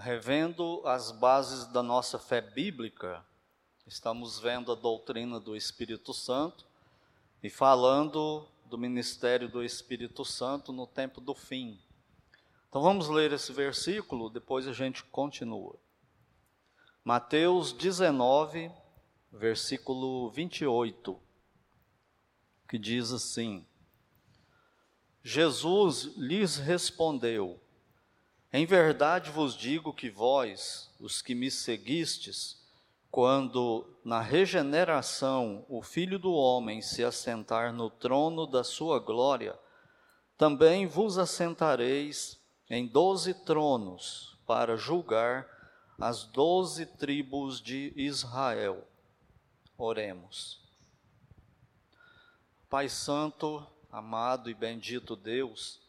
revendo as bases da nossa fé bíblica, estamos vendo a doutrina do Espírito Santo e falando do ministério do Espírito Santo no tempo do fim. Então vamos ler esse versículo, depois a gente continua. Mateus 19, versículo 28, que diz assim: Jesus lhes respondeu: em verdade vos digo que vós, os que me seguistes, quando na regeneração o Filho do Homem se assentar no trono da sua glória, também vos assentareis em doze tronos para julgar as doze tribos de Israel. Oremos. Pai Santo, amado e bendito Deus,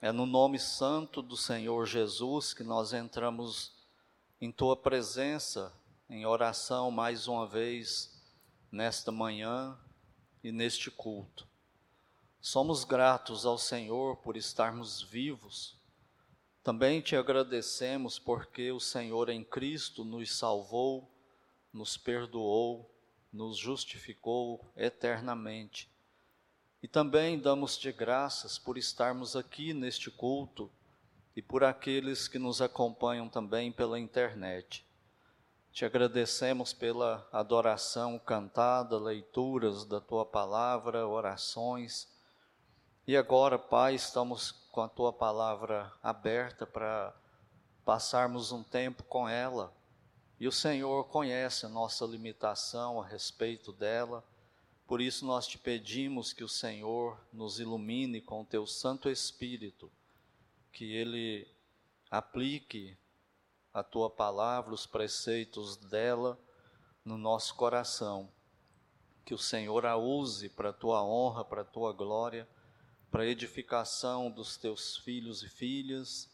é no nome santo do Senhor Jesus que nós entramos em tua presença, em oração mais uma vez, nesta manhã e neste culto. Somos gratos ao Senhor por estarmos vivos. Também te agradecemos porque o Senhor em Cristo nos salvou, nos perdoou, nos justificou eternamente e também damos-te graças por estarmos aqui neste culto e por aqueles que nos acompanham também pela internet. Te agradecemos pela adoração cantada, leituras da tua palavra, orações. E agora, Pai, estamos com a tua palavra aberta para passarmos um tempo com ela. E o Senhor conhece a nossa limitação a respeito dela por isso nós te pedimos que o Senhor nos ilumine com o teu Santo Espírito, que ele aplique a tua palavra, os preceitos dela no nosso coração. Que o Senhor a use para a tua honra, para a tua glória, para a edificação dos teus filhos e filhas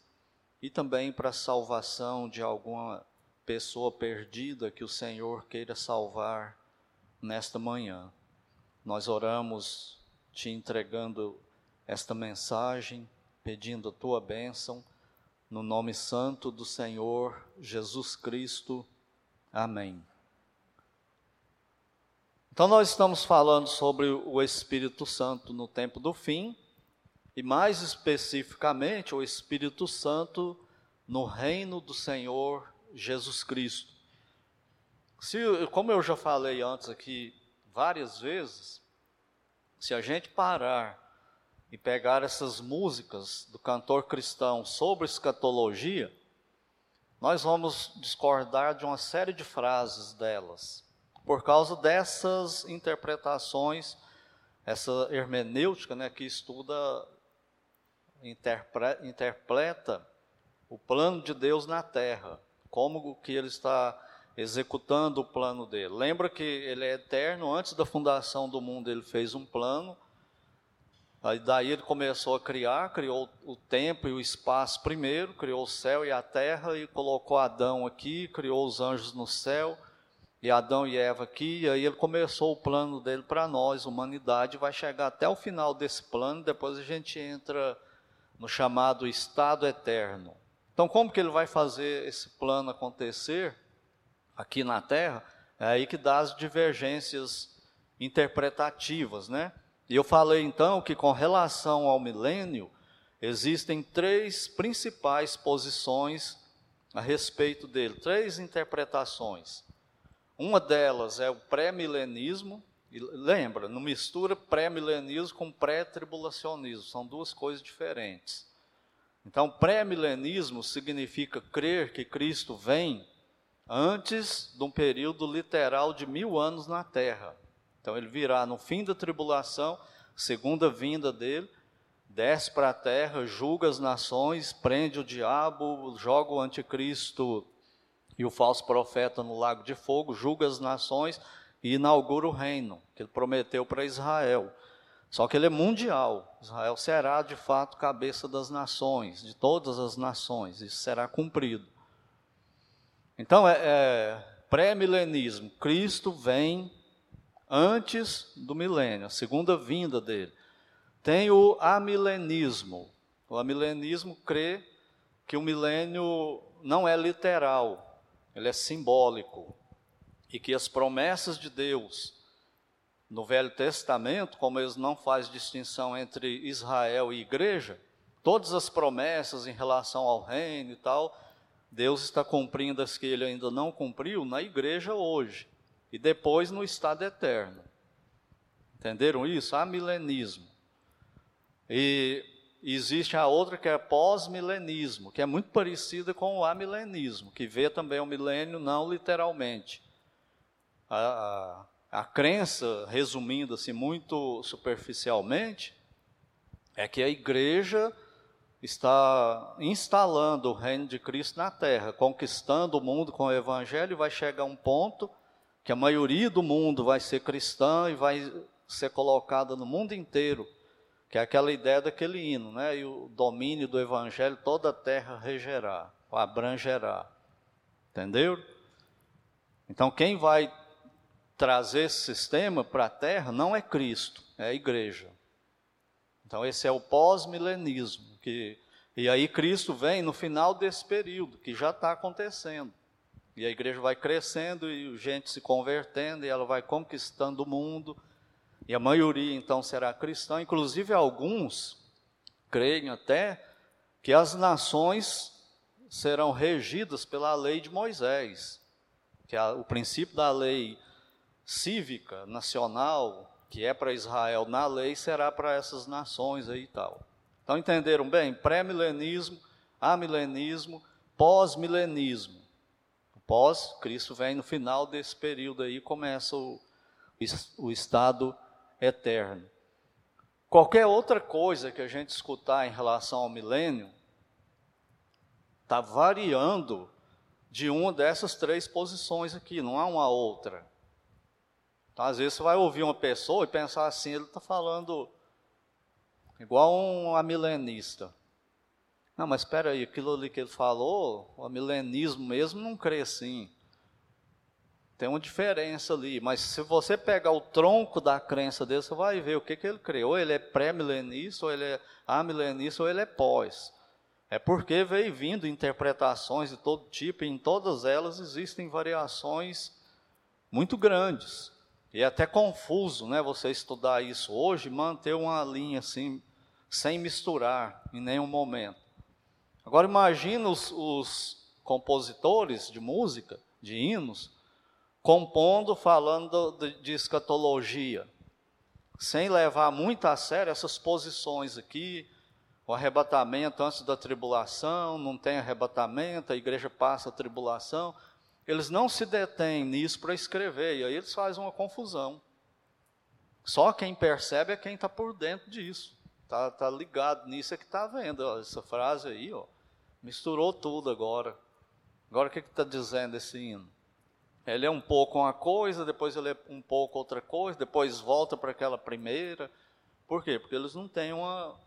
e também para a salvação de alguma pessoa perdida que o Senhor queira salvar nesta manhã. Nós oramos te entregando esta mensagem, pedindo a tua bênção, no nome santo do Senhor Jesus Cristo. Amém. Então, nós estamos falando sobre o Espírito Santo no tempo do fim, e mais especificamente o Espírito Santo no reino do Senhor Jesus Cristo. Se, como eu já falei antes aqui várias vezes, se a gente parar e pegar essas músicas do cantor cristão sobre escatologia, nós vamos discordar de uma série de frases delas, por causa dessas interpretações, essa hermenêutica né, que estuda, interpre, interpreta o plano de Deus na terra, como que ele está executando o plano dele. Lembra que ele é eterno, antes da fundação do mundo ele fez um plano, aí daí ele começou a criar, criou o tempo e o espaço primeiro, criou o céu e a terra e colocou Adão aqui, criou os anjos no céu e Adão e Eva aqui, e aí ele começou o plano dele para nós, humanidade, vai chegar até o final desse plano, depois a gente entra no chamado estado eterno. Então, como que ele vai fazer esse plano acontecer? Aqui na Terra, é aí que dá as divergências interpretativas, né? E eu falei então que com relação ao milênio, existem três principais posições a respeito dele, três interpretações. Uma delas é o pré-milenismo, e lembra, não mistura pré-milenismo com pré-tribulacionismo, são duas coisas diferentes. Então, pré-milenismo significa crer que Cristo vem antes de um período literal de mil anos na terra. Então ele virá no fim da tribulação, segunda vinda dele, desce para a terra, julga as nações, prende o diabo, joga o anticristo e o falso profeta no lago de fogo, julga as nações e inaugura o reino que ele prometeu para Israel. Só que ele é mundial. Israel será de fato cabeça das nações, de todas as nações. Isso será cumprido. Então, é, é pré-milenismo. Cristo vem antes do milênio, a segunda vinda dele. Tem o amilenismo. O amilenismo crê que o milênio não é literal, ele é simbólico. E que as promessas de Deus no Velho Testamento, como eles não fazem distinção entre Israel e igreja, todas as promessas em relação ao reino e tal, Deus está cumprindo as que ele ainda não cumpriu na igreja hoje e depois no estado eterno. Entenderam isso? Há milenismo. E existe a outra que é pós-milenismo, que é muito parecida com o amilenismo, que vê também o milênio não literalmente. A, a, a crença, resumindo assim muito superficialmente, é que a igreja está instalando o reino de Cristo na terra, conquistando o mundo com o evangelho, e vai chegar um ponto que a maioria do mundo vai ser cristã e vai ser colocada no mundo inteiro que é aquela ideia daquele hino, né? E o domínio do evangelho toda a terra regerá, abrangerá. Entendeu? Então quem vai trazer esse sistema para a terra não é Cristo, é a igreja. Então esse é o pós-milenismo, que e aí Cristo vem no final desse período, que já está acontecendo. E a igreja vai crescendo e gente se convertendo, e ela vai conquistando o mundo, e a maioria então será cristã, inclusive alguns creem até que as nações serão regidas pela lei de Moisés, que é o princípio da lei cívica nacional, que é para Israel na lei, será para essas nações aí e tal. Então entenderam bem? Pré-milenismo, amilenismo, pós-milenismo. Pós, Cristo vem no final desse período aí, começa o, o estado eterno. Qualquer outra coisa que a gente escutar em relação ao milênio está variando de uma dessas três posições aqui, não há uma outra. Então, às vezes você vai ouvir uma pessoa e pensar assim, ele está falando igual um amilenista. Não, mas espera aí, aquilo ali que ele falou, o milenismo mesmo não crê assim. Tem uma diferença ali, mas se você pegar o tronco da crença dele, você vai ver o que, que ele crê. Ou ele é pré-milenista, ou ele é amilenista, ou ele é pós. É porque veio vindo interpretações de todo tipo, e em todas elas existem variações muito grandes. E é até confuso, né, você estudar isso hoje, manter uma linha assim, sem misturar em nenhum momento. Agora imagina os, os compositores de música, de hinos, compondo, falando de escatologia, sem levar muito a sério essas posições aqui, o arrebatamento antes da tribulação, não tem arrebatamento, a igreja passa a tribulação. Eles não se detêm nisso para escrever, e aí eles fazem uma confusão. Só quem percebe é quem está por dentro disso, está tá ligado nisso é que está vendo. Ó, essa frase aí, ó, misturou tudo agora. Agora o que está dizendo esse hino? Ele é um pouco uma coisa, depois ele é um pouco outra coisa, depois volta para aquela primeira. Por quê? Porque eles não têm uma,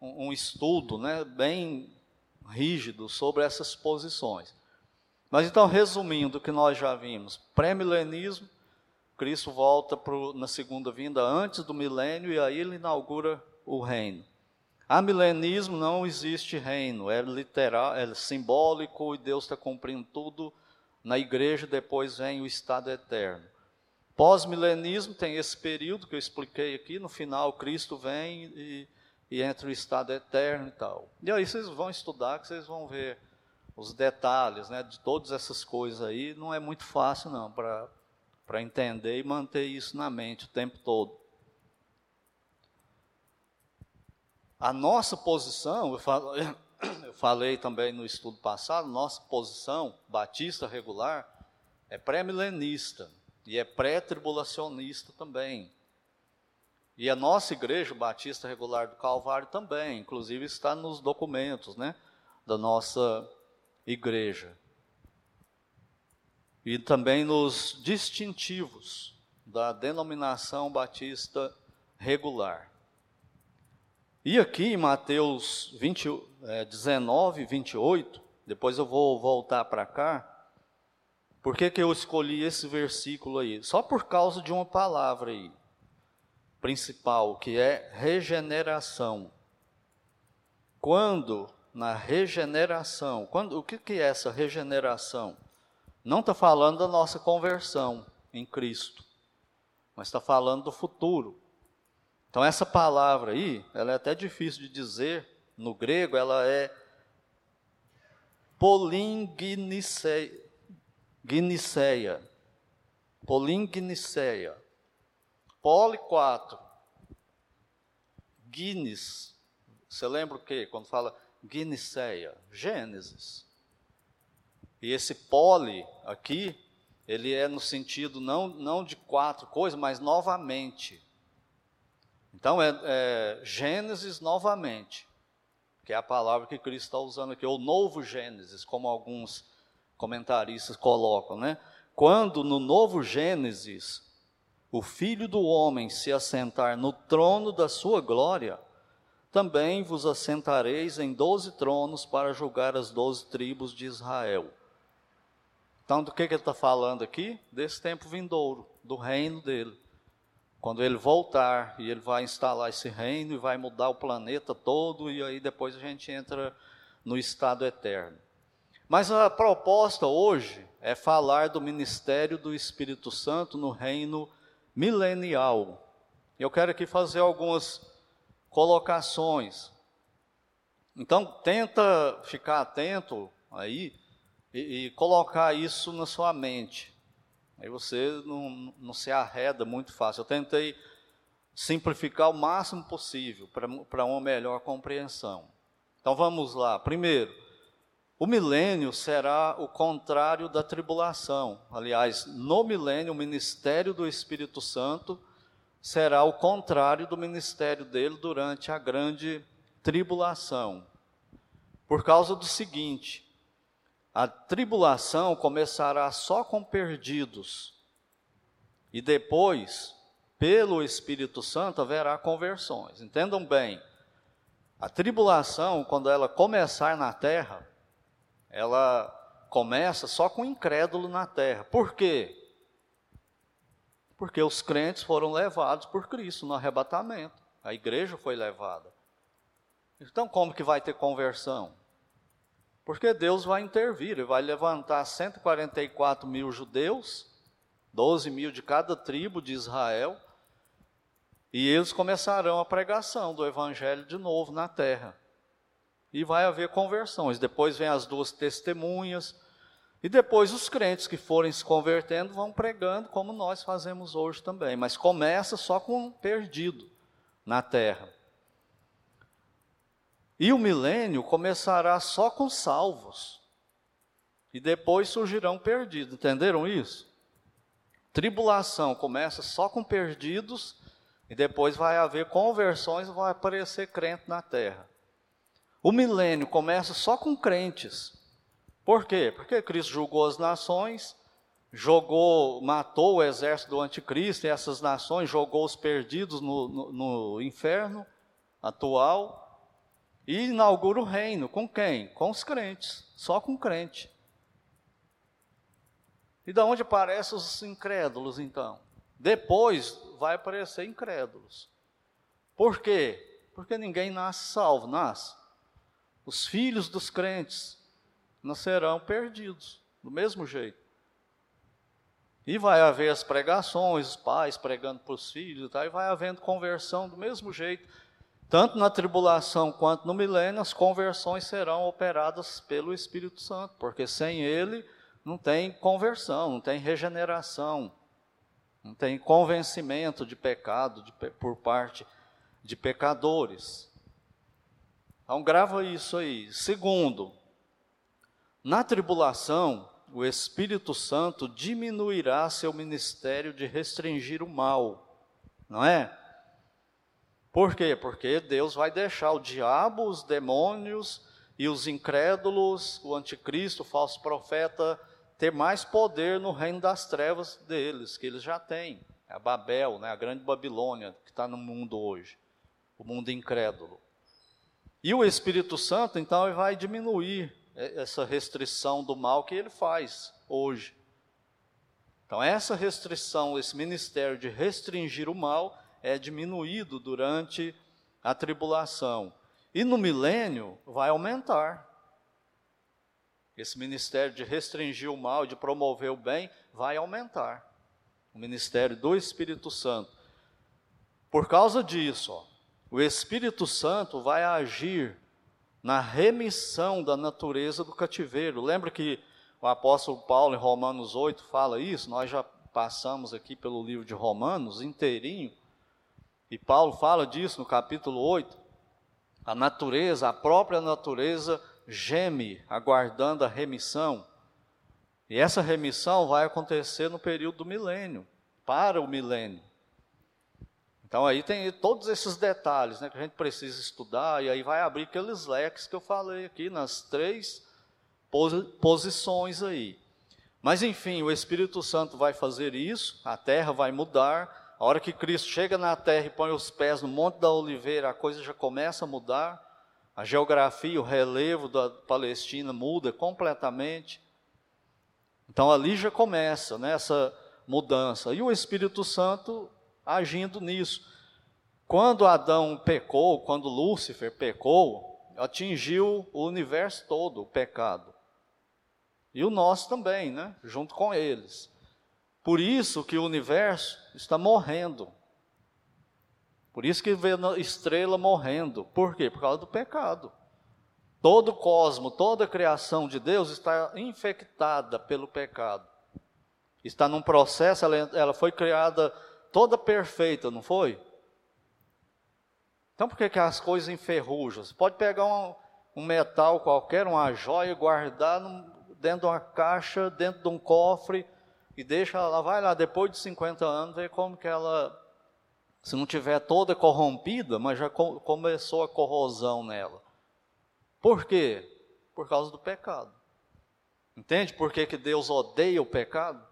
um estudo né, bem rígido sobre essas posições. Mas então, resumindo o que nós já vimos, pré-milenismo, Cristo volta pro, na segunda vinda antes do milênio e aí ele inaugura o reino. A milenismo não existe reino, é literal, é simbólico e Deus está cumprindo tudo na igreja depois vem o estado eterno. Pós-milenismo tem esse período que eu expliquei aqui, no final Cristo vem e, e entra o estado eterno e tal. E aí vocês vão estudar que vocês vão ver os detalhes né, de todas essas coisas aí. Não é muito fácil não para entender e manter isso na mente o tempo todo. A nossa posição, eu falo, eu falei também no estudo passado, nossa posição batista regular é pré-milenista e é pré-tribulacionista também. E a nossa igreja batista regular do Calvário também, inclusive está nos documentos, né, da nossa igreja. E também nos distintivos da denominação batista regular. E aqui em Mateus 20, é, 19, 28, depois eu vou voltar para cá. Por que, que eu escolhi esse versículo aí? Só por causa de uma palavra aí, principal, que é regeneração. Quando na regeneração. Quando, o que, que é essa regeneração? Não está falando da nossa conversão em Cristo, mas está falando do futuro. Então essa palavra aí, ela é até difícil de dizer no grego, ela é polingniceia. Polingniceia. Poli 4. Guinness. Você lembra o quê? Quando fala Guiniceia? Gênesis. E esse poli aqui, ele é no sentido não, não de quatro coisas, mas novamente. Então é, é Gênesis novamente, que é a palavra que Cristo está usando aqui, ou novo Gênesis, como alguns comentaristas colocam, né? Quando no novo Gênesis o Filho do Homem se assentar no trono da sua glória, também vos assentareis em doze tronos para julgar as doze tribos de Israel. Então, do que, que ele está falando aqui? Desse tempo vindouro, do reino dele. Quando ele voltar e ele vai instalar esse reino e vai mudar o planeta todo, e aí depois a gente entra no estado eterno. Mas a proposta hoje é falar do ministério do Espírito Santo no reino milenial. Eu quero aqui fazer algumas colocações. Então, tenta ficar atento aí e, e colocar isso na sua mente. Aí você não, não se arreda muito fácil. Eu tentei simplificar o máximo possível para uma melhor compreensão. Então vamos lá. Primeiro, o milênio será o contrário da tribulação. Aliás, no milênio, o ministério do Espírito Santo será o contrário do ministério dele durante a grande tribulação. Por causa do seguinte: a tribulação começará só com perdidos, e depois, pelo Espírito Santo, haverá conversões. Entendam bem, a tribulação, quando ela começar na terra, ela começa só com incrédulo na terra. Por quê? Porque os crentes foram levados por Cristo no arrebatamento. A igreja foi levada. Então, como que vai ter conversão? Porque Deus vai intervir, Ele vai levantar 144 mil judeus, 12 mil de cada tribo de Israel, e eles começarão a pregação do Evangelho de novo na terra e vai haver conversões. Depois vem as duas testemunhas, e depois os crentes que forem se convertendo vão pregando, como nós fazemos hoje também. Mas começa só com um perdido na terra. E o milênio começará só com salvos. E depois surgirão perdidos. Entenderam isso? Tribulação começa só com perdidos. E depois vai haver conversões vai aparecer crente na terra. O milênio começa só com crentes. Por quê? Porque Cristo julgou as nações, jogou, matou o exército do anticristo e essas nações, jogou os perdidos no, no, no inferno atual e inaugura o reino. Com quem? Com os crentes, só com crente. E da onde aparecem os incrédulos, então? Depois vai aparecer incrédulos. Por quê? Porque ninguém nasce salvo, nasce os filhos dos crentes nascerão perdidos, do mesmo jeito. E vai haver as pregações, os pais pregando para os filhos, tá? e vai havendo conversão do mesmo jeito. Tanto na tribulação quanto no milênio, as conversões serão operadas pelo Espírito Santo, porque sem ele não tem conversão, não tem regeneração, não tem convencimento de pecado de, por parte de pecadores. Então grava isso aí. Segundo, na tribulação, o Espírito Santo diminuirá seu ministério de restringir o mal, não é? Por quê? Porque Deus vai deixar o diabo, os demônios e os incrédulos, o anticristo, o falso profeta, ter mais poder no reino das trevas deles, que eles já têm. É a Babel, né, a grande Babilônia que está no mundo hoje, o mundo incrédulo. E o Espírito Santo, então, vai diminuir essa restrição do mal que ele faz hoje. Então, essa restrição, esse ministério de restringir o mal, é diminuído durante a tribulação. E no milênio vai aumentar. Esse ministério de restringir o mal, de promover o bem, vai aumentar. O ministério do Espírito Santo. Por causa disso, ó, o Espírito Santo vai agir na remissão da natureza do cativeiro. Lembra que o apóstolo Paulo, em Romanos 8, fala isso? Nós já passamos aqui pelo livro de Romanos inteirinho. E Paulo fala disso no capítulo 8. A natureza, a própria natureza, geme, aguardando a remissão. E essa remissão vai acontecer no período do milênio, para o milênio. Então aí tem todos esses detalhes né, que a gente precisa estudar, e aí vai abrir aqueles leques que eu falei aqui nas três posições aí. Mas enfim, o Espírito Santo vai fazer isso, a terra vai mudar. A hora que Cristo chega na terra e põe os pés no Monte da Oliveira, a coisa já começa a mudar. A geografia, o relevo da Palestina muda completamente. Então ali já começa né, essa mudança. E o Espírito Santo agindo nisso. Quando Adão pecou, quando Lúcifer pecou, atingiu o universo todo o pecado. E o nosso também, né? Junto com eles. Por isso que o universo está morrendo. Por isso que vê estrela morrendo. Por quê? Por causa do pecado. Todo o cosmo, toda a criação de Deus está infectada pelo pecado. Está num processo, ela, ela foi criada toda perfeita, não foi? Então por que, que as coisas enferrujam? Você pode pegar um, um metal qualquer, uma joia, guardar num, dentro de uma caixa, dentro de um cofre, e deixa ela, vai lá, depois de 50 anos, ver como que ela, se não tiver toda corrompida, mas já com, começou a corrosão nela. Por quê? Por causa do pecado. Entende por que, que Deus odeia o pecado?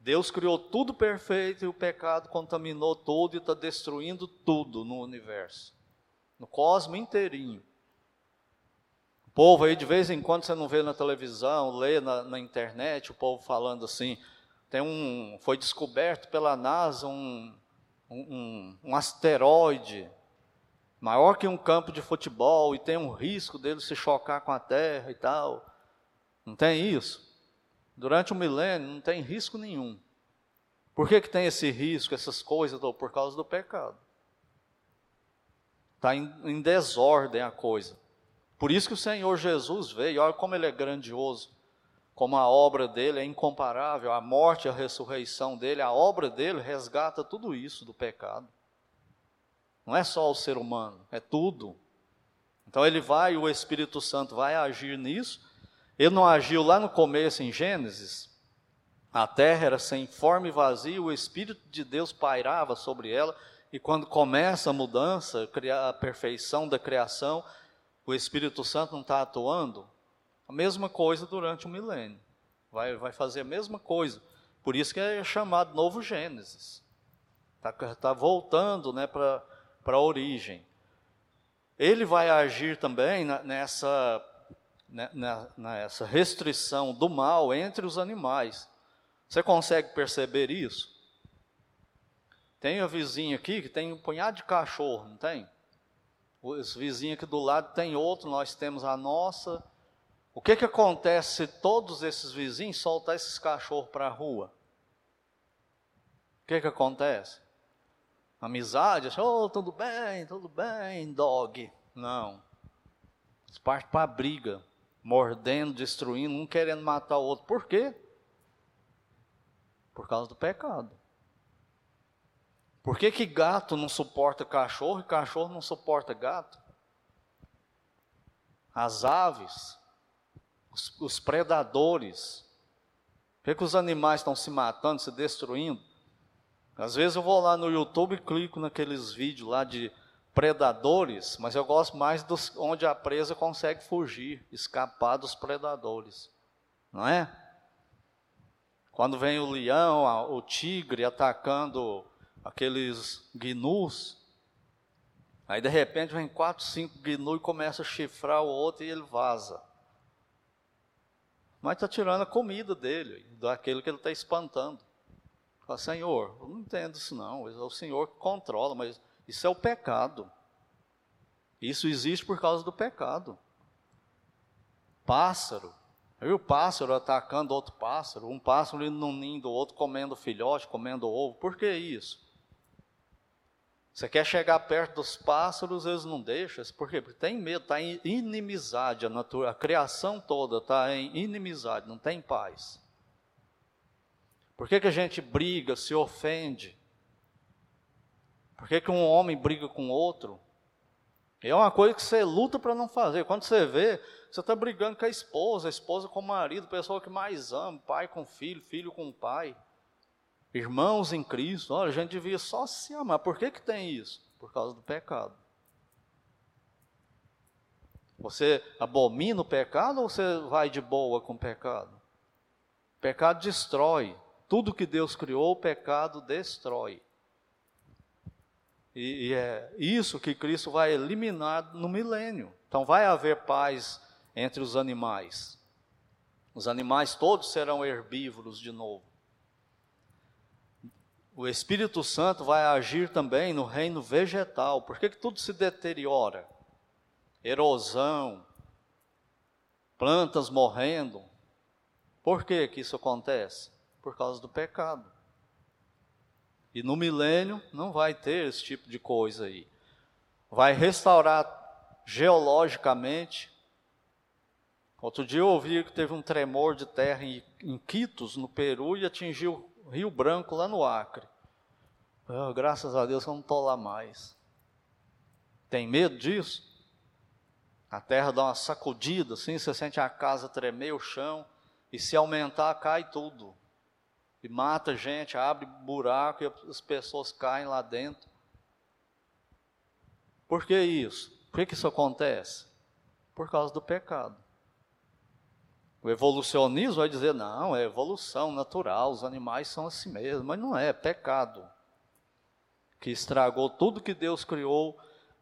Deus criou tudo perfeito e o pecado contaminou tudo e está destruindo tudo no universo, no cosmo inteirinho. O povo aí, de vez em quando, você não vê na televisão, lê na, na internet, o povo falando assim, tem um, foi descoberto pela NASA um, um, um asteroide maior que um campo de futebol e tem um risco dele se chocar com a Terra e tal. Não tem isso? Durante o milênio não tem risco nenhum. Por que, que tem esse risco, essas coisas? Por causa do pecado. Está em, em desordem a coisa. Por isso que o Senhor Jesus veio, olha como ele é grandioso, como a obra dele é incomparável, a morte a ressurreição dele, a obra dele resgata tudo isso do pecado. Não é só o ser humano, é tudo. Então ele vai, o Espírito Santo vai agir nisso, ele não agiu lá no começo, em Gênesis? A terra era sem forma e vazia, o Espírito de Deus pairava sobre ela, e quando começa a mudança, a perfeição da criação, o Espírito Santo não está atuando? A mesma coisa durante o milênio. Vai, vai fazer a mesma coisa. Por isso que é chamado Novo Gênesis. Está tá voltando né, para a origem. Ele vai agir também nessa né, nessa restrição do mal entre os animais. Você consegue perceber isso? Tem a vizinha aqui que tem um punhado de cachorro, não tem? Os vizinhos aqui do lado tem outro, nós temos a nossa. O que, que acontece se todos esses vizinhos soltar esses cachorros para a rua? O que, que acontece? Amizade, oh, tudo bem, tudo bem, dog. Não. Eles partem para a briga mordendo, destruindo, um querendo matar o outro. Por quê? Por causa do pecado. Por que, que gato não suporta cachorro e cachorro não suporta gato? As aves, os, os predadores. Por que, que os animais estão se matando, se destruindo? Às vezes eu vou lá no YouTube e clico naqueles vídeos lá de predadores, mas eu gosto mais dos onde a presa consegue fugir, escapar dos predadores, não é? Quando vem o leão, o tigre atacando aqueles gnus, aí de repente vem quatro, cinco gnus e começa a chifrar o outro e ele vaza. Mas está tirando a comida dele, daquele que ele está espantando. Fala, Senhor, eu não entendo isso não, é o Senhor que controla, mas isso é o pecado. Isso existe por causa do pecado. Pássaro. Viu o pássaro atacando outro pássaro, um pássaro indo num ninho do outro, comendo filhote, comendo ovo. Por que isso? Você quer chegar perto dos pássaros, eles não deixam. Por quê? Porque tem medo, está em inimizade. A, natura, a criação toda está em inimizade, não tem paz. Por que, que a gente briga, se ofende? Por que, que um homem briga com outro? É uma coisa que você luta para não fazer. Quando você vê, você está brigando com a esposa, a esposa com o marido, pessoa que mais ama, pai com filho, filho com pai. Irmãos em Cristo, olha, a gente devia só se amar. Por que, que tem isso? Por causa do pecado. Você abomina o pecado ou você vai de boa com o pecado? O pecado destrói. Tudo que Deus criou, o pecado destrói. E, e, é isso que Cristo vai eliminar no milênio. Então vai haver paz entre os animais. Os animais todos serão herbívoros de novo o Espírito Santo vai agir também no reino vegetal. Por que, que tudo se deteriora? Erosão, plantas morrendo. Por que, que isso acontece? Por causa do pecado. E no milênio não vai ter esse tipo de coisa aí. Vai restaurar geologicamente. Outro dia eu ouvi que teve um tremor de terra em, em Quitos, no Peru, e atingiu Rio Branco, lá no Acre. Oh, graças a Deus eu não estou lá mais. Tem medo disso? A terra dá uma sacudida, assim, você sente a casa tremer, o chão, e se aumentar, cai tudo. E mata gente, abre buraco e as pessoas caem lá dentro. Por que isso? Por que, que isso acontece? Por causa do pecado. O evolucionismo vai dizer, não, é evolução natural, os animais são assim mesmo, mas não é, é pecado. Que estragou tudo que Deus criou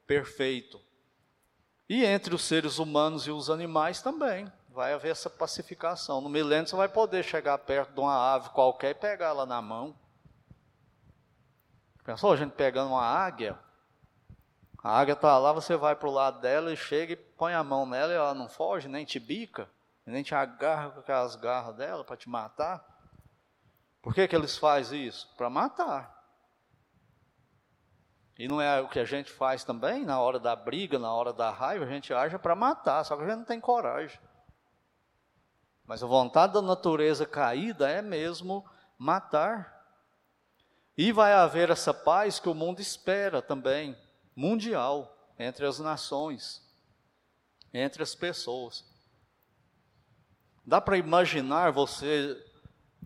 perfeito. E entre os seres humanos e os animais também, vai haver essa pacificação. No milênio você vai poder chegar perto de uma ave qualquer e pegar ela na mão. Pensou a gente pegando uma águia? A águia está lá, você vai para o lado dela e chega e põe a mão nela e ela não foge, nem te bica nem te agarra com aquelas garras dela para te matar. Por que, que eles fazem isso? Para matar. E não é o que a gente faz também, na hora da briga, na hora da raiva, a gente age para matar, só que a gente não tem coragem. Mas a vontade da natureza caída é mesmo matar. E vai haver essa paz que o mundo espera também, mundial, entre as nações, entre as pessoas. Dá para imaginar você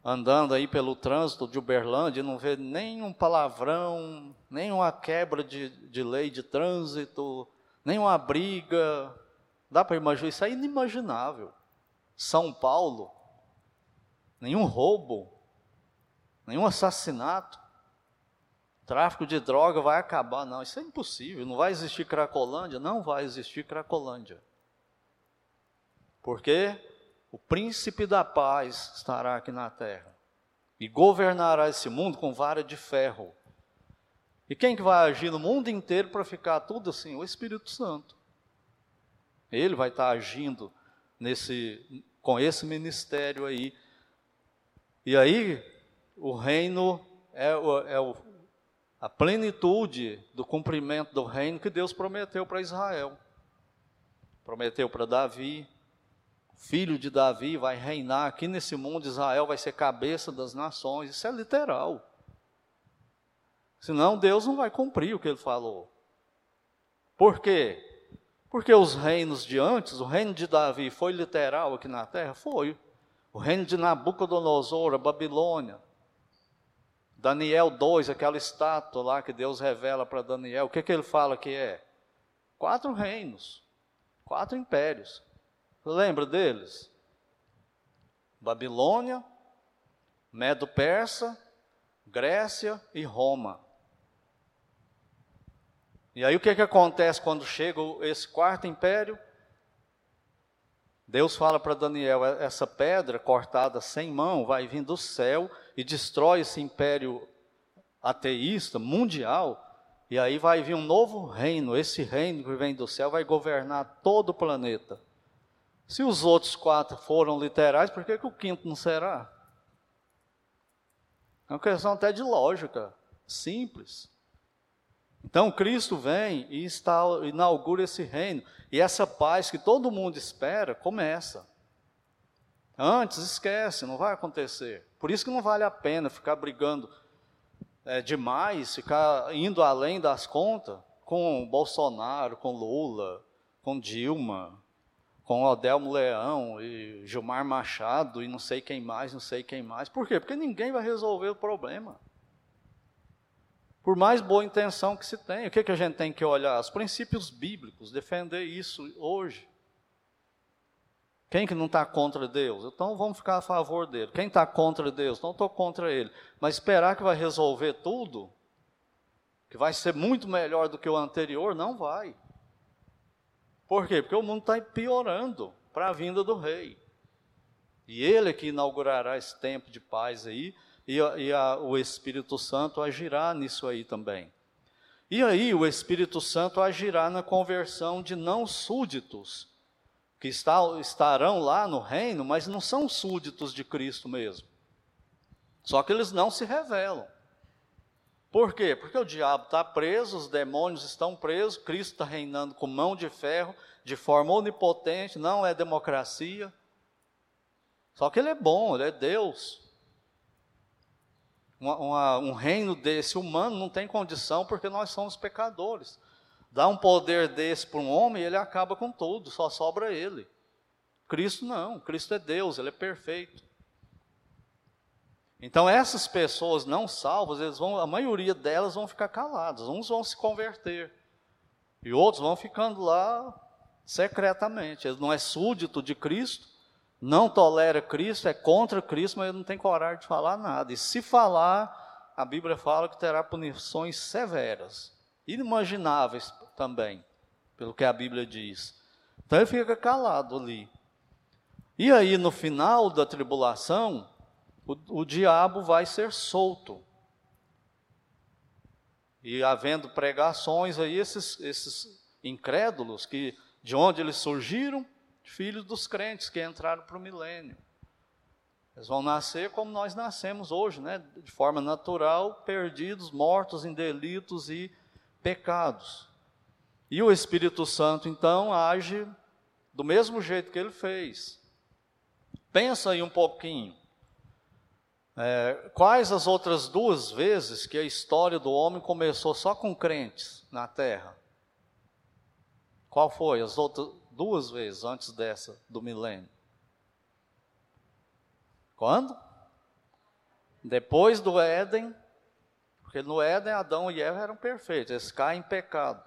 andando aí pelo trânsito de Uberlândia e não ver nenhum palavrão, nenhuma quebra de, de lei de trânsito, nenhuma briga. Dá para imaginar? Isso é inimaginável. São Paulo, nenhum roubo, nenhum assassinato, tráfico de droga vai acabar. Não, isso é impossível. Não vai existir Cracolândia? Não vai existir Cracolândia. Por quê? o príncipe da paz estará aqui na terra e governará esse mundo com vara de ferro. E quem que vai agir no mundo inteiro para ficar tudo assim? O Espírito Santo. Ele vai estar agindo nesse, com esse ministério aí. E aí, o reino é, o, é a plenitude do cumprimento do reino que Deus prometeu para Israel. Prometeu para Davi, filho de Davi, vai reinar aqui nesse mundo, Israel vai ser cabeça das nações. Isso é literal. Senão Deus não vai cumprir o que ele falou. Por quê? Porque os reinos de antes, o reino de Davi foi literal aqui na terra? Foi. O reino de Nabucodonosor, a Babilônia. Daniel 2, aquela estátua lá que Deus revela para Daniel, o que, que ele fala que é? Quatro reinos, quatro impérios. Lembra deles? Babilônia, Medo-Persa, Grécia e Roma. E aí o que, que acontece quando chega esse quarto império? Deus fala para Daniel: essa pedra cortada sem mão vai vir do céu e destrói esse império ateísta mundial E aí vai vir um novo reino. Esse reino que vem do céu vai governar todo o planeta. Se os outros quatro foram literais, por que, que o quinto não será? É uma questão até de lógica, simples. Então Cristo vem e inaugura esse reino. E essa paz que todo mundo espera começa. Antes, esquece, não vai acontecer. Por isso que não vale a pena ficar brigando é, demais, ficar indo além das contas com Bolsonaro, com Lula, com Dilma, com Odelmo Leão e Gilmar Machado e não sei quem mais, não sei quem mais. Por quê? Porque ninguém vai resolver o problema. Por mais boa intenção que se tenha, o que, que a gente tem que olhar? Os princípios bíblicos, defender isso hoje. Quem que não está contra Deus? Então vamos ficar a favor dele. Quem está contra Deus? Então estou contra ele. Mas esperar que vai resolver tudo, que vai ser muito melhor do que o anterior, não vai. Por quê? Porque o mundo está piorando para a vinda do rei. E ele é que inaugurará esse tempo de paz aí, e, e a, o Espírito Santo agirá nisso aí também. E aí o Espírito Santo agirá na conversão de não súditos, que está, estarão lá no reino, mas não são súditos de Cristo mesmo. Só que eles não se revelam. Por quê? Porque o diabo está preso, os demônios estão presos, Cristo está reinando com mão de ferro, de forma onipotente, não é democracia. Só que ele é bom, ele é Deus. Uma, uma, um reino desse humano não tem condição porque nós somos pecadores. Dá um poder desse para um homem ele acaba com tudo, só sobra ele. Cristo não, Cristo é Deus, ele é perfeito. Então essas pessoas não salvas, eles vão, a maioria delas vão ficar caladas, uns vão se converter e outros vão ficando lá secretamente. Ele não é súdito de Cristo, não tolera Cristo, é contra Cristo, mas ele não tem coragem de falar nada. E se falar, a Bíblia fala que terá punições severas, inimagináveis também, pelo que a Bíblia diz. Então ele fica calado ali. E aí, no final da tribulação, o, o diabo vai ser solto. E havendo pregações aí, esses, esses incrédulos, que de onde eles surgiram? Filhos dos crentes que entraram para o milênio. Eles vão nascer como nós nascemos hoje, né? de forma natural, perdidos, mortos em delitos e pecados. E o Espírito Santo, então, age do mesmo jeito que ele fez. Pensa aí um pouquinho. É, quais as outras duas vezes que a história do homem começou só com crentes na terra? Qual foi? As outras duas vezes antes dessa, do milênio. Quando? Depois do Éden, porque no Éden Adão e Eva eram perfeitos, eles caem em pecado.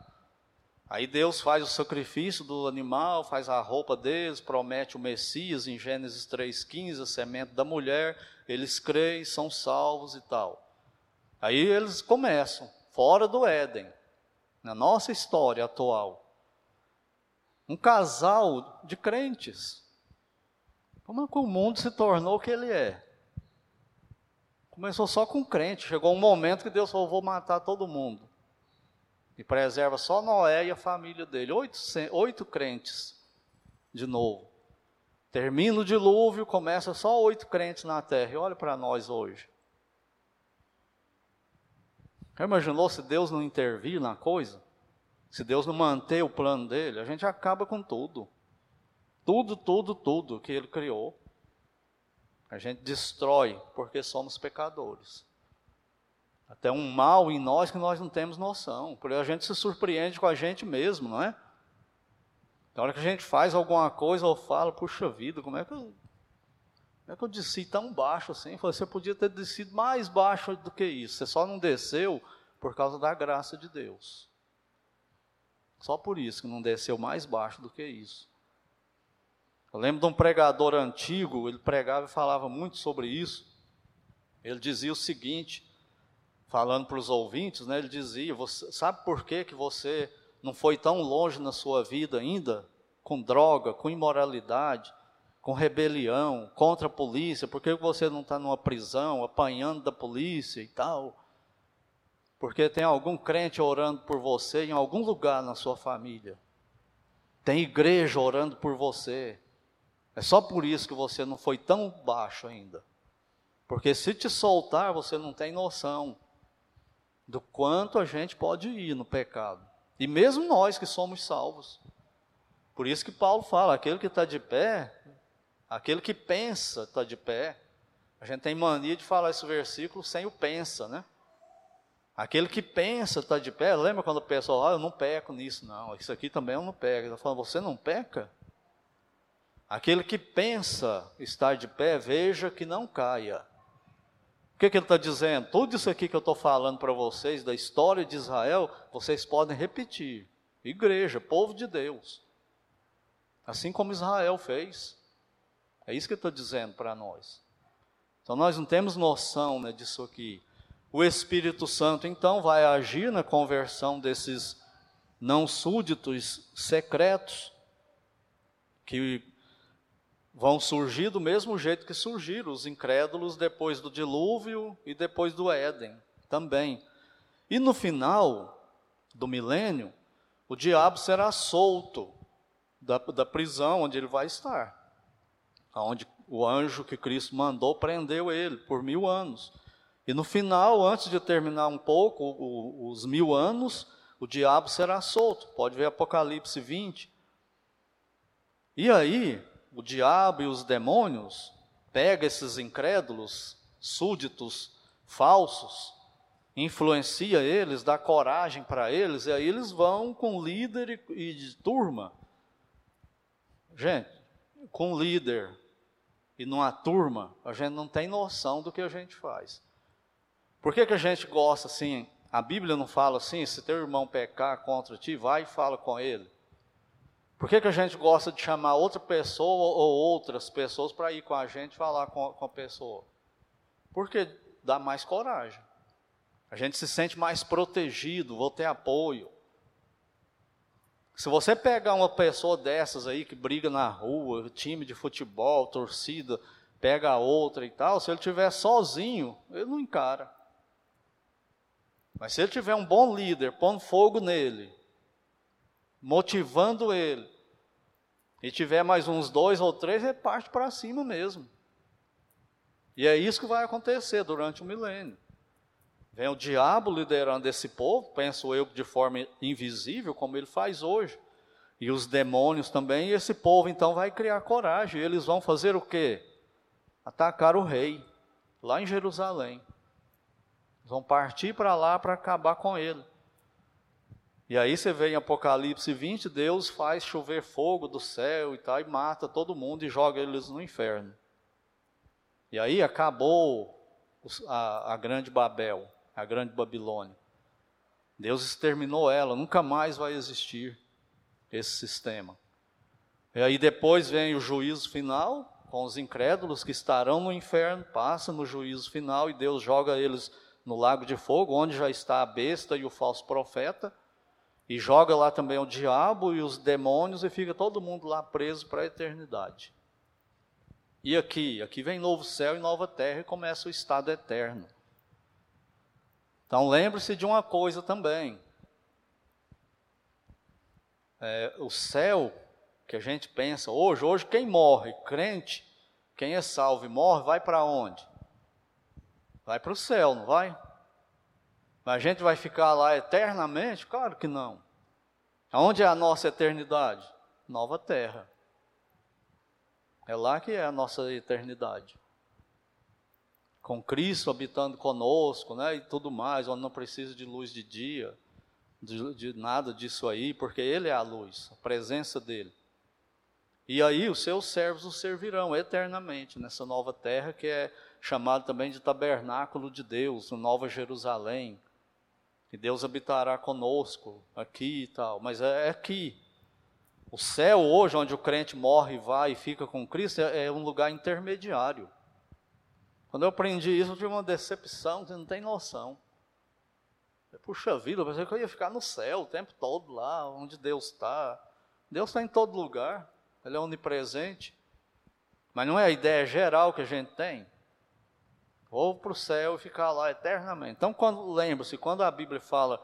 Aí Deus faz o sacrifício do animal, faz a roupa deles, promete o Messias em Gênesis 3,15, a semente da mulher, eles creem, são salvos e tal. Aí eles começam, fora do Éden, na nossa história atual. Um casal de crentes. Como é que o mundo se tornou o que ele é? Começou só com crente, chegou um momento que Deus falou: vou matar todo mundo. E preserva só Noé e a família dele. Oito, oito crentes, de novo. Termina o dilúvio, começa só oito crentes na terra. E olha para nós hoje. Já imaginou se Deus não intervir na coisa? Se Deus não manter o plano dele, a gente acaba com tudo. Tudo, tudo, tudo que ele criou. A gente destrói porque somos pecadores. Até um mal em nós que nós não temos noção. Porque a gente se surpreende com a gente mesmo, não é? Na hora que a gente faz alguma coisa ou fala, puxa vida, como é que eu, como é que eu desci tão baixo assim? Você podia ter descido mais baixo do que isso. Você só não desceu por causa da graça de Deus. Só por isso que não desceu mais baixo do que isso. Eu lembro de um pregador antigo, ele pregava e falava muito sobre isso. Ele dizia o seguinte: falando para os ouvintes, né, ele dizia: você, Sabe por que, que você não foi tão longe na sua vida ainda? Com droga, com imoralidade, com rebelião, contra a polícia? Por que você não está numa prisão, apanhando da polícia e tal? Porque tem algum crente orando por você em algum lugar na sua família. Tem igreja orando por você. É só por isso que você não foi tão baixo ainda. Porque se te soltar, você não tem noção do quanto a gente pode ir no pecado. E mesmo nós que somos salvos. Por isso que Paulo fala: aquele que está de pé, aquele que pensa está de pé. A gente tem mania de falar esse versículo sem o pensa, né? Aquele que pensa está de pé. Lembra quando o pessoal, ah, eu não peco nisso, não. Isso aqui também eu não pego. Ele está falando, você não peca? Aquele que pensa estar de pé, veja que não caia. O que, que ele está dizendo? Tudo isso aqui que eu estou falando para vocês, da história de Israel, vocês podem repetir. Igreja, povo de Deus. Assim como Israel fez. É isso que ele está dizendo para nós. Então nós não temos noção né, disso aqui. O Espírito Santo então vai agir na conversão desses não súditos secretos que vão surgir do mesmo jeito que surgiram os incrédulos depois do dilúvio e depois do Éden também. E no final do milênio, o diabo será solto da, da prisão onde ele vai estar, onde o anjo que Cristo mandou prendeu ele por mil anos. E no final, antes de terminar um pouco o, os mil anos, o diabo será solto. Pode ver Apocalipse 20. E aí, o diabo e os demônios pega esses incrédulos, súditos, falsos, influencia eles, dá coragem para eles, e aí eles vão com líder e, e turma. Gente, com líder e numa turma, a gente não tem noção do que a gente faz. Por que, que a gente gosta assim? A Bíblia não fala assim: se teu irmão pecar contra ti, vai e fala com ele. Por que, que a gente gosta de chamar outra pessoa ou outras pessoas para ir com a gente falar com, com a pessoa? Porque dá mais coragem. A gente se sente mais protegido, vou ter apoio. Se você pegar uma pessoa dessas aí que briga na rua, time de futebol, torcida, pega outra e tal, se ele estiver sozinho, ele não encara. Mas se ele tiver um bom líder, pondo fogo nele, motivando ele, e tiver mais uns dois ou três, ele parte para cima mesmo. E é isso que vai acontecer durante o milênio. Vem o diabo liderando esse povo, penso eu, de forma invisível, como ele faz hoje. E os demônios também, e esse povo então vai criar coragem. E eles vão fazer o quê? Atacar o rei, lá em Jerusalém. Vão partir para lá para acabar com ele. E aí você vê em Apocalipse 20, Deus faz chover fogo do céu e tal, e mata todo mundo e joga eles no inferno. E aí acabou a, a grande Babel, a grande Babilônia. Deus exterminou ela, nunca mais vai existir esse sistema. E aí depois vem o juízo final, com os incrédulos que estarão no inferno, passa no juízo final e Deus joga eles no lago de fogo, onde já está a besta e o falso profeta e joga lá também o diabo e os demônios e fica todo mundo lá preso para a eternidade. E aqui, aqui vem novo céu e nova terra e começa o estado eterno. Então lembre-se de uma coisa também. É, o céu que a gente pensa hoje, hoje quem morre, crente, quem é salvo e morre, vai para onde? Vai para o céu, não vai? Mas a gente vai ficar lá eternamente? Claro que não. Aonde é a nossa eternidade? Nova terra. É lá que é a nossa eternidade. Com Cristo habitando conosco, né, e tudo mais, onde não precisa de luz de dia, de, de nada disso aí, porque Ele é a luz, a presença dEle. E aí os seus servos o servirão eternamente nessa nova terra que é chamado também de tabernáculo de Deus, Nova Jerusalém, que Deus habitará conosco aqui e tal, mas é, é aqui. O céu hoje, onde o crente morre, vai e fica com Cristo, é, é um lugar intermediário. Quando eu aprendi isso, eu tive uma decepção, você não tem noção. Puxa vida, eu pensei que eu ia ficar no céu o tempo todo lá, onde Deus está. Deus está em todo lugar, Ele é onipresente. Mas não é a ideia geral que a gente tem. Vou para o céu e ficar lá eternamente. Então, quando lembra-se, quando a Bíblia fala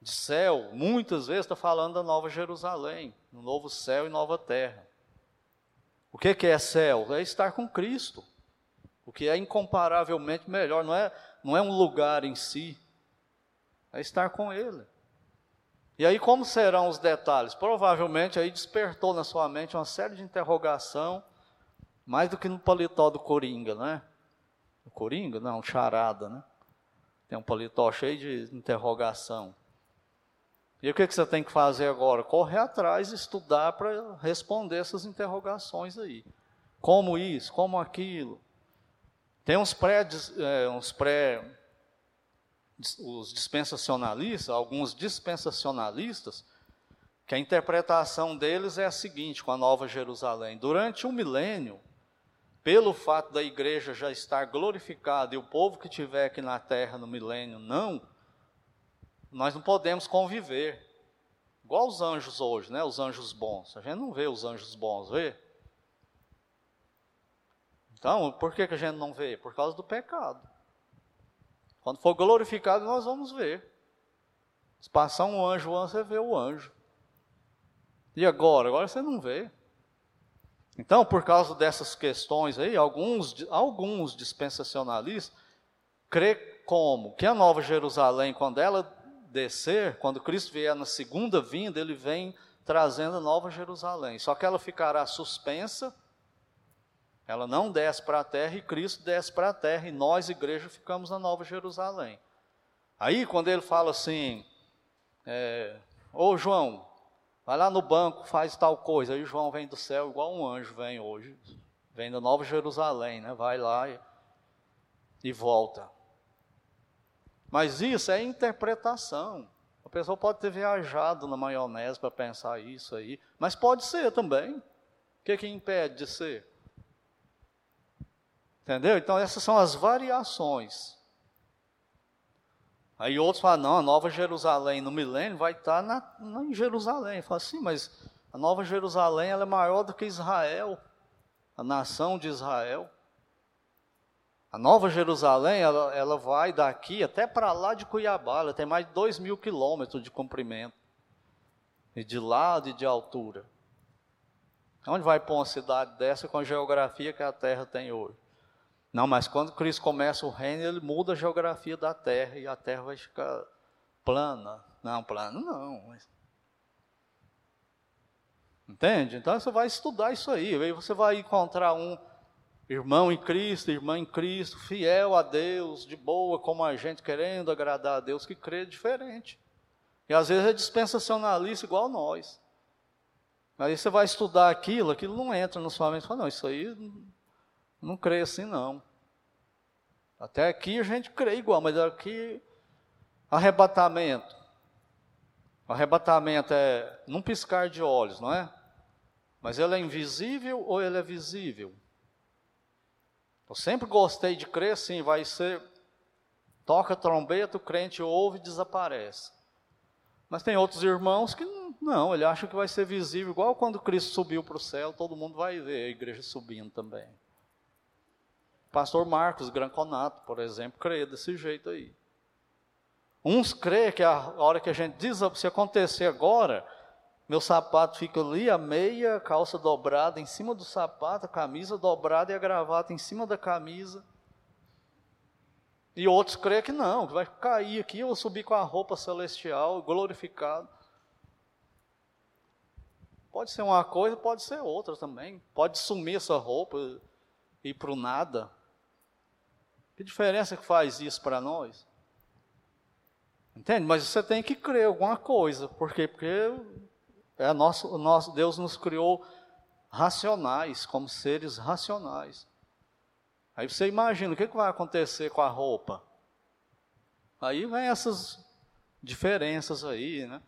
de céu, muitas vezes está falando da Nova Jerusalém, no novo céu e nova terra. O que, que é céu? É estar com Cristo. O que é incomparavelmente melhor, não é, não é um lugar em si, é estar com Ele. E aí, como serão os detalhes? Provavelmente aí despertou na sua mente uma série de interrogação, mais do que no paletó do Coringa, né? O Coringa? Não, charada, né? Tem um paletó cheio de interrogação. E o que, que você tem que fazer agora? Correr atrás, estudar para responder essas interrogações aí. Como isso? Como aquilo? Tem uns pré, é, uns pré os dispensacionalistas, alguns dispensacionalistas, que a interpretação deles é a seguinte com a Nova Jerusalém. Durante um milênio, pelo fato da igreja já estar glorificada e o povo que tiver aqui na terra no milênio não, nós não podemos conviver. Igual os anjos hoje, né? Os anjos bons. A gente não vê os anjos bons, vê? Então, por que, que a gente não vê? Por causa do pecado. Quando for glorificado, nós vamos ver. Se passar um anjo, você vê o anjo. E agora? Agora você não vê. Então, por causa dessas questões aí, alguns, alguns dispensacionalistas crê como que a Nova Jerusalém, quando ela descer, quando Cristo vier na segunda vinda, ele vem trazendo a Nova Jerusalém. Só que ela ficará suspensa, ela não desce para a terra e Cristo desce para a terra e nós, igreja, ficamos na Nova Jerusalém. Aí, quando ele fala assim, é, ô João, Vai lá no banco, faz tal coisa. Aí João vem do céu, igual um anjo vem hoje. Vem da Nova Jerusalém, né? Vai lá e, e volta. Mas isso é interpretação. A pessoa pode ter viajado na maionese para pensar isso aí, mas pode ser também. O que, que impede de ser? Entendeu? Então, essas são as variações. Aí outros falam, não, a Nova Jerusalém no milênio vai estar na, na, em Jerusalém. Fala assim, mas a Nova Jerusalém ela é maior do que Israel, a nação de Israel. A Nova Jerusalém, ela, ela vai daqui até para lá de Cuiabá, ela tem mais de 2 mil quilômetros de comprimento, e de lado e de altura. Onde vai pôr uma cidade dessa com a geografia que a Terra tem hoje? Não, mas quando Cristo começa o reino, ele muda a geografia da terra e a terra vai ficar plana. Não, plana não. Entende? Então você vai estudar isso aí. Aí você vai encontrar um irmão em Cristo, irmã em Cristo, fiel a Deus, de boa, como a gente, querendo agradar a Deus, que crê diferente. E às vezes é dispensacionalista igual nós. Aí você vai estudar aquilo, aquilo não entra na sua mente. Fala, não, isso aí não creio assim não. Até aqui a gente crê igual, mas aqui arrebatamento. Arrebatamento é num piscar de olhos, não é? Mas ele é invisível ou ele é visível? Eu sempre gostei de crer assim, vai ser toca trombeta, o crente ouve e desaparece. Mas tem outros irmãos que não, ele acha que vai ser visível, igual quando Cristo subiu para o céu, todo mundo vai ver a igreja subindo também. Pastor Marcos Granconato, por exemplo, crê desse jeito aí. Uns crê que a hora que a gente diz, se acontecer agora, meu sapato fica ali, a meia, calça dobrada em cima do sapato, a camisa dobrada e a gravata em cima da camisa. E outros creem que não, que vai cair aqui, eu vou subir com a roupa celestial, glorificado. Pode ser uma coisa, pode ser outra também. Pode sumir essa roupa e ir para o nada. Que diferença que faz isso para nós? Entende? Mas você tem que crer alguma coisa. Por quê? Porque é nosso, nosso Deus nos criou racionais, como seres racionais. Aí você imagina o que, que vai acontecer com a roupa. Aí vem essas diferenças aí, né?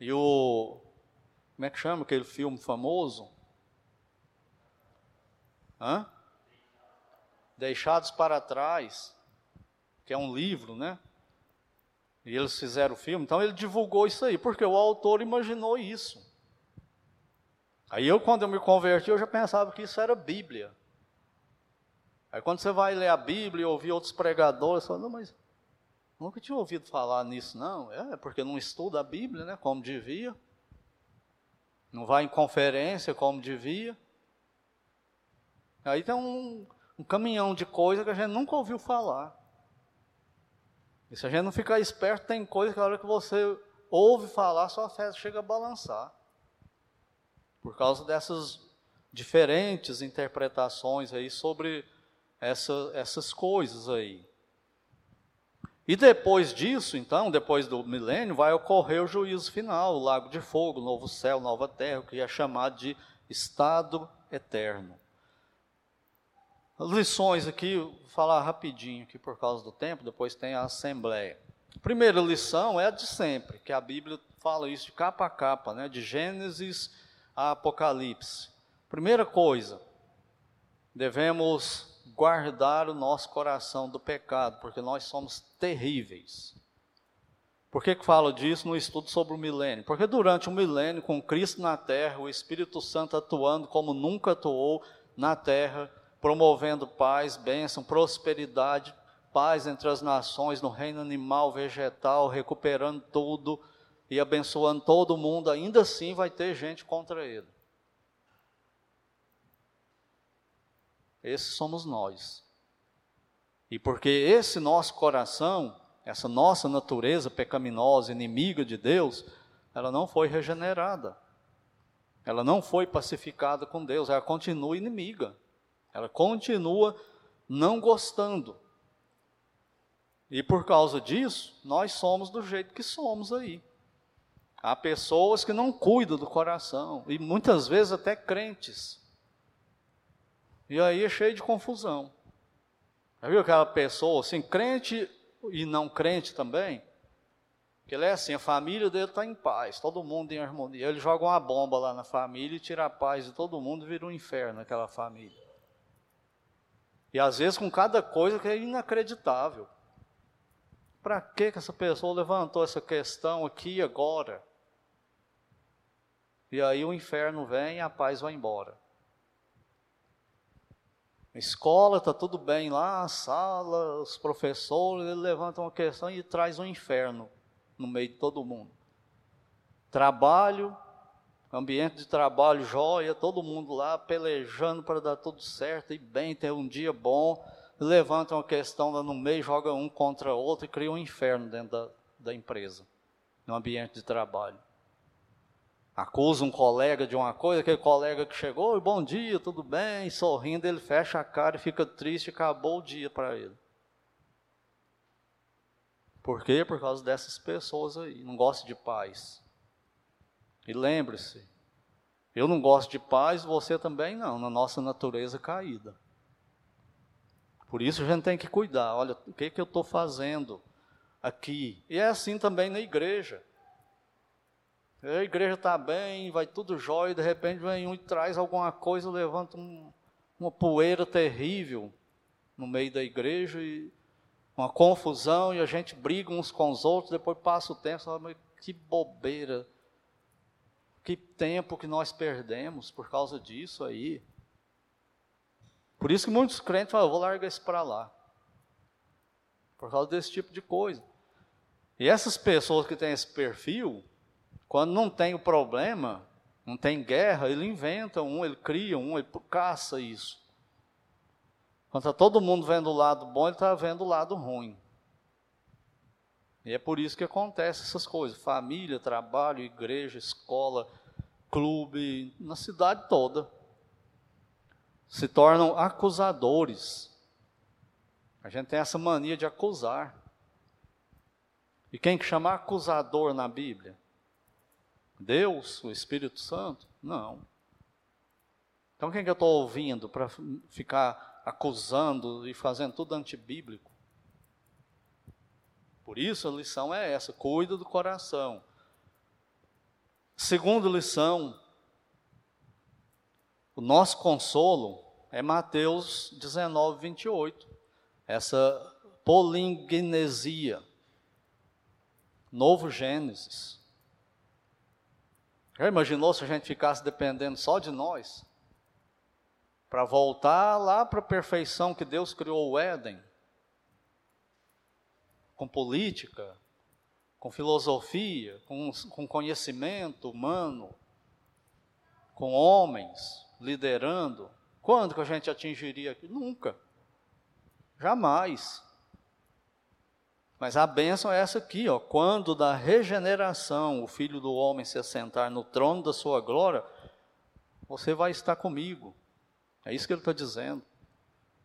E o. Como é que chama aquele filme famoso? Hã? Deixados para Trás, que é um livro, né? E eles fizeram o filme, então ele divulgou isso aí, porque o autor imaginou isso. Aí eu, quando eu me converti, eu já pensava que isso era Bíblia. Aí quando você vai ler a Bíblia e ouvir outros pregadores, você fala, não, mas nunca tinha ouvido falar nisso, não. É porque não estuda a Bíblia, né, como devia. Não vai em conferência como devia. Aí tem um, um caminhão de coisa que a gente nunca ouviu falar. E se a gente não ficar esperto, tem coisa que a hora que você ouve falar, sua fé chega a balançar. Por causa dessas diferentes interpretações aí sobre essa, essas coisas aí. E depois disso, então, depois do milênio, vai ocorrer o juízo final, o lago de fogo, novo céu, nova terra, que é chamado de estado eterno. Lições aqui, vou falar rapidinho aqui por causa do tempo, depois tem a assembleia. Primeira lição é a de sempre, que a Bíblia fala isso de capa a capa, né, de Gênesis a Apocalipse. Primeira coisa, devemos guardar o nosso coração do pecado, porque nós somos terríveis. Por que, que falo disso no estudo sobre o milênio? Porque durante o milênio, com Cristo na terra, o Espírito Santo atuando como nunca atuou na terra, promovendo paz, bênção, prosperidade, paz entre as nações, no reino animal, vegetal, recuperando tudo e abençoando todo mundo, ainda assim vai ter gente contra ele. Esses somos nós. E porque esse nosso coração, essa nossa natureza pecaminosa, inimiga de Deus, ela não foi regenerada. Ela não foi pacificada com Deus, ela continua inimiga. Ela continua não gostando. E por causa disso, nós somos do jeito que somos aí. Há pessoas que não cuidam do coração, e muitas vezes até crentes, e aí é cheio de confusão. Já viu aquela pessoa assim, crente e não crente também? Que ele é assim, a família dele está em paz, todo mundo em harmonia. Ele joga uma bomba lá na família e tira a paz de todo mundo e vira um inferno aquela família. E às vezes com cada coisa que é inacreditável. Para que essa pessoa levantou essa questão aqui agora? E aí o inferno vem e a paz vai embora escola, está tudo bem lá, a sala, os professores, ele levanta uma questão e traz um inferno no meio de todo mundo. Trabalho, ambiente de trabalho, joia, todo mundo lá pelejando para dar tudo certo e bem, ter um dia bom, levanta uma questão lá no meio, joga um contra outro e cria um inferno dentro da, da empresa, no ambiente de trabalho acusa um colega de uma coisa, aquele colega que chegou, bom dia, tudo bem, sorrindo, ele fecha a cara e fica triste, acabou o dia para ele. Por quê? Por causa dessas pessoas aí, não gosta de paz. E lembre-se, eu não gosto de paz, você também não, na nossa natureza caída. Por isso a gente tem que cuidar, olha, o que, que eu estou fazendo aqui? E é assim também na igreja. A igreja está bem, vai tudo jóia, e de repente vem um e traz alguma coisa, levanta um, uma poeira terrível no meio da igreja e uma confusão e a gente briga uns com os outros, depois passa o tempo, fala, mas que bobeira, que tempo que nós perdemos por causa disso aí. Por isso que muitos crentes falam, eu vou largar isso para lá. Por causa desse tipo de coisa. E essas pessoas que têm esse perfil, quando não tem o problema, não tem guerra, ele inventa um, ele cria um, ele caça isso. Quando está todo mundo vendo o lado bom, ele está vendo o lado ruim. E é por isso que acontece essas coisas: família, trabalho, igreja, escola, clube, na cidade toda. Se tornam acusadores. A gente tem essa mania de acusar. E quem que chama acusador na Bíblia? Deus, o Espírito Santo? Não. Então quem que eu estou ouvindo para ficar acusando e fazendo tudo antibíblico? Por isso a lição é essa: cuida do coração. Segunda lição, o nosso consolo é Mateus 19, 28. Essa polingenesia, novo Gênesis. Já imaginou se a gente ficasse dependendo só de nós? para voltar lá para a perfeição que Deus criou o Éden, com política, com filosofia, com, com conhecimento humano, com homens liderando. Quando que a gente atingiria aquilo? Nunca. Jamais. Mas a bênção é essa aqui, ó. Quando da regeneração o Filho do Homem se assentar no trono da sua glória, você vai estar comigo. É isso que ele está dizendo.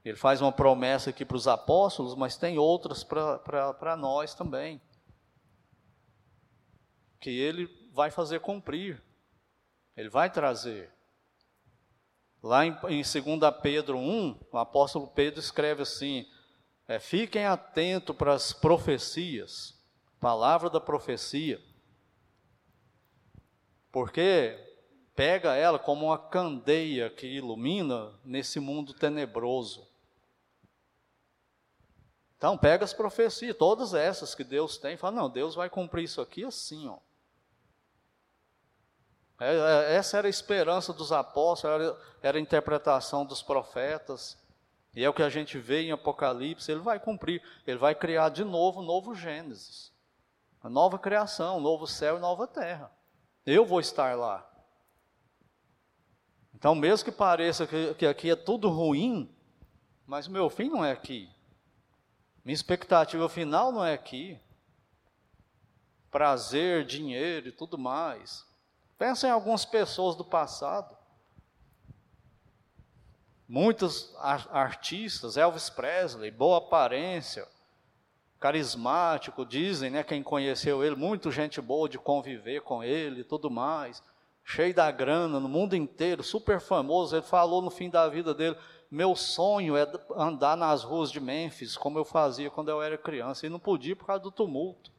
Ele faz uma promessa aqui para os apóstolos, mas tem outras para nós também. Que ele vai fazer cumprir. Ele vai trazer. Lá em, em 2 Pedro 1, o apóstolo Pedro escreve assim: é, fiquem atentos para as profecias, palavra da profecia, porque pega ela como uma candeia que ilumina nesse mundo tenebroso. Então, pega as profecias, todas essas que Deus tem, fala, não, Deus vai cumprir isso aqui assim, ó. É, é, essa era a esperança dos apóstolos, era, a interpretação dos profetas. E é o que a gente vê em Apocalipse, ele vai cumprir, ele vai criar de novo um novo Gênesis. A nova criação, um novo céu e nova terra. Eu vou estar lá. Então, mesmo que pareça que, que aqui é tudo ruim, mas meu fim não é aqui. Minha expectativa final não é aqui. Prazer, dinheiro e tudo mais. Pensa em algumas pessoas do passado muitos artistas, Elvis Presley, boa aparência, carismático, dizem, né, quem conheceu ele, muito gente boa de conviver com ele e tudo mais, cheio da grana no mundo inteiro, super famoso. Ele falou no fim da vida dele: Meu sonho é andar nas ruas de Memphis, como eu fazia quando eu era criança, e não podia por causa do tumulto.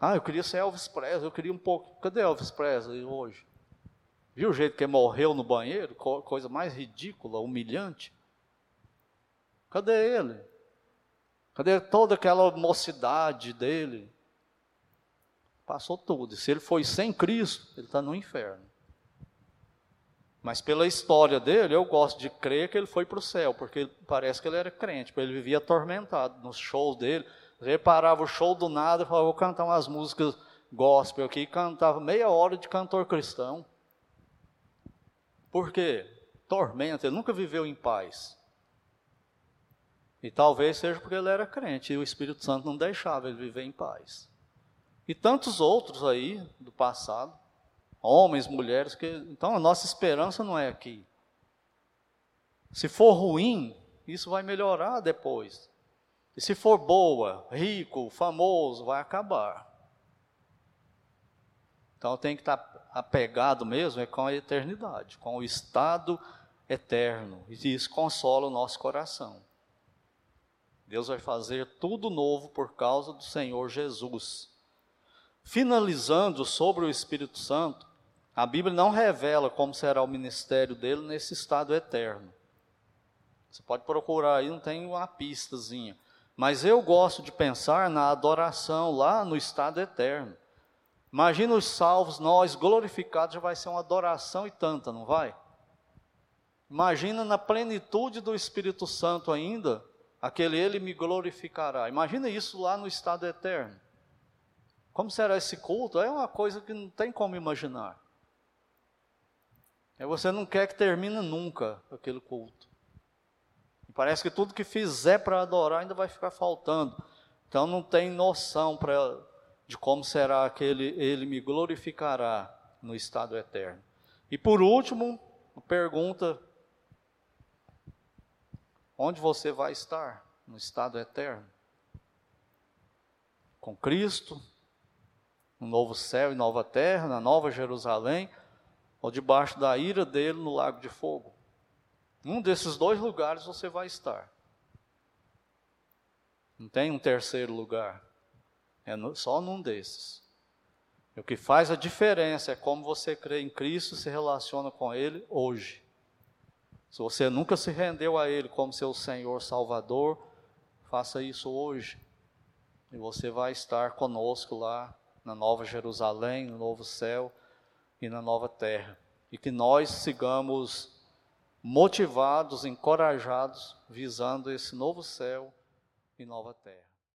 Ah, eu queria ser Elvis Presley, eu queria um pouco. Cadê Elvis Presley hoje? Viu o jeito que ele morreu no banheiro? Coisa mais ridícula, humilhante. Cadê ele? Cadê toda aquela mocidade dele? Passou tudo. Se ele foi sem Cristo, ele está no inferno. Mas pela história dele, eu gosto de crer que ele foi para o céu, porque parece que ele era crente, porque ele vivia atormentado nos shows dele. Ele parava o show do nada e falava, vou cantar umas músicas gospel aqui, e cantava meia hora de cantor cristão. Por quê? Tormento, ele nunca viveu em paz. E talvez seja porque ele era crente e o Espírito Santo não deixava ele viver em paz. E tantos outros aí do passado, homens, mulheres, que então a nossa esperança não é aqui. Se for ruim, isso vai melhorar depois. E se for boa, rico, famoso, vai acabar. Então tem que estar apegado mesmo é com a eternidade, com o estado eterno. E isso consola o nosso coração. Deus vai fazer tudo novo por causa do Senhor Jesus. Finalizando sobre o Espírito Santo, a Bíblia não revela como será o ministério dele nesse estado eterno. Você pode procurar aí, não tem uma pistazinha. Mas eu gosto de pensar na adoração lá no estado eterno. Imagina os salvos, nós glorificados, já vai ser uma adoração e tanta, não vai? Imagina na plenitude do Espírito Santo ainda, aquele ele me glorificará. Imagina isso lá no estado eterno. Como será esse culto? É uma coisa que não tem como imaginar. É você não quer que termine nunca aquele culto. E parece que tudo que fizer para adorar ainda vai ficar faltando. Então não tem noção para de como será aquele ele me glorificará no estado eterno. E por último, pergunta: onde você vai estar no estado eterno? Com Cristo, no novo céu e nova terra, na nova Jerusalém, ou debaixo da ira dele no lago de fogo? Um desses dois lugares você vai estar. Não tem um terceiro lugar. É no, só num desses. O que faz a diferença é como você crê em Cristo e se relaciona com Ele hoje. Se você nunca se rendeu a Ele como seu Senhor Salvador, faça isso hoje. E você vai estar conosco lá na Nova Jerusalém, no novo céu e na nova terra. E que nós sigamos motivados, encorajados, visando esse novo céu e nova terra.